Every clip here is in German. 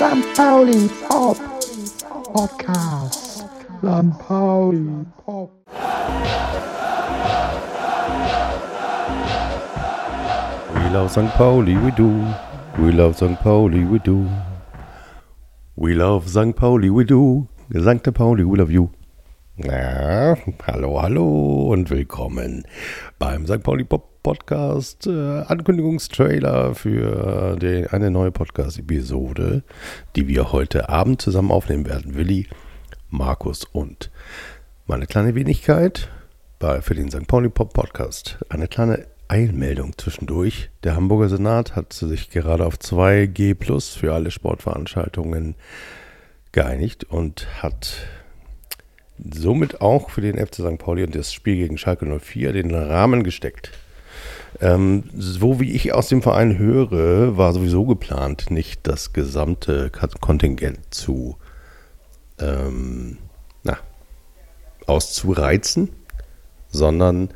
St. Pauli Pop Podcast. St. Pop. We love St. Pauli, we do. We love St. Pauli, we do. We love St. Pauli, we do. St. Pauli, we love you. Ja, hallo, hallo und willkommen beim St. Pauli Pop Podcast äh, Ankündigungstrailer für die, eine neue Podcast-Episode, die wir heute Abend zusammen aufnehmen werden. Willi, Markus und meine kleine Wenigkeit bei, für den St. Pauli Pop Podcast. Eine kleine Eilmeldung zwischendurch. Der Hamburger Senat hat sich gerade auf 2G Plus für alle Sportveranstaltungen geeinigt und hat somit auch für den FC St. Pauli und das Spiel gegen Schalke 04 den Rahmen gesteckt. Ähm, so wie ich aus dem Verein höre, war sowieso geplant, nicht das gesamte Kontingent zu ähm, na, auszureizen, sondern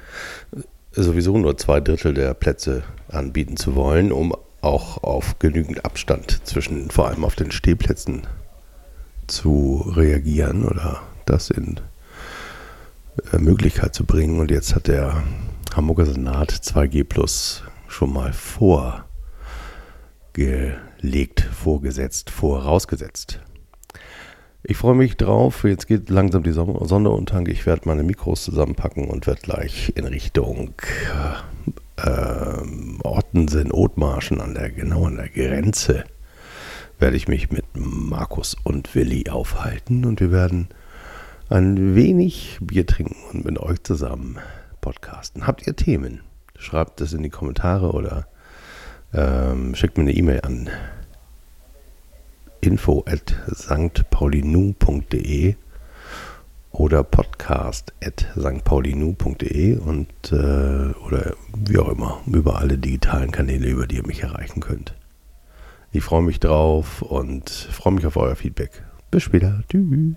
sowieso nur zwei Drittel der Plätze anbieten zu wollen, um auch auf genügend Abstand zwischen, vor allem auf den Stehplätzen zu reagieren oder das in äh, Möglichkeit zu bringen. Und jetzt hat der Hamburger Senat 2G Plus schon mal vorgelegt, vorgesetzt, vorausgesetzt. Ich freue mich drauf. Jetzt geht langsam die Sonne untergang. Ich werde meine Mikros zusammenpacken und werde gleich in Richtung äh, Ottensen, Othmarschen an der, genau an der Grenze, werde ich mich mit Markus und Willi aufhalten und wir werden ein wenig Bier trinken und mit euch zusammen podcasten. Habt ihr Themen? Schreibt es in die Kommentare oder ähm, schickt mir eine E-Mail an info at stpaulinu.de oder podcast at stpaulinu.de und äh, oder wie auch immer, über alle digitalen Kanäle, über die ihr mich erreichen könnt. Ich freue mich drauf und freue mich auf euer Feedback. Bis später. Tschüss.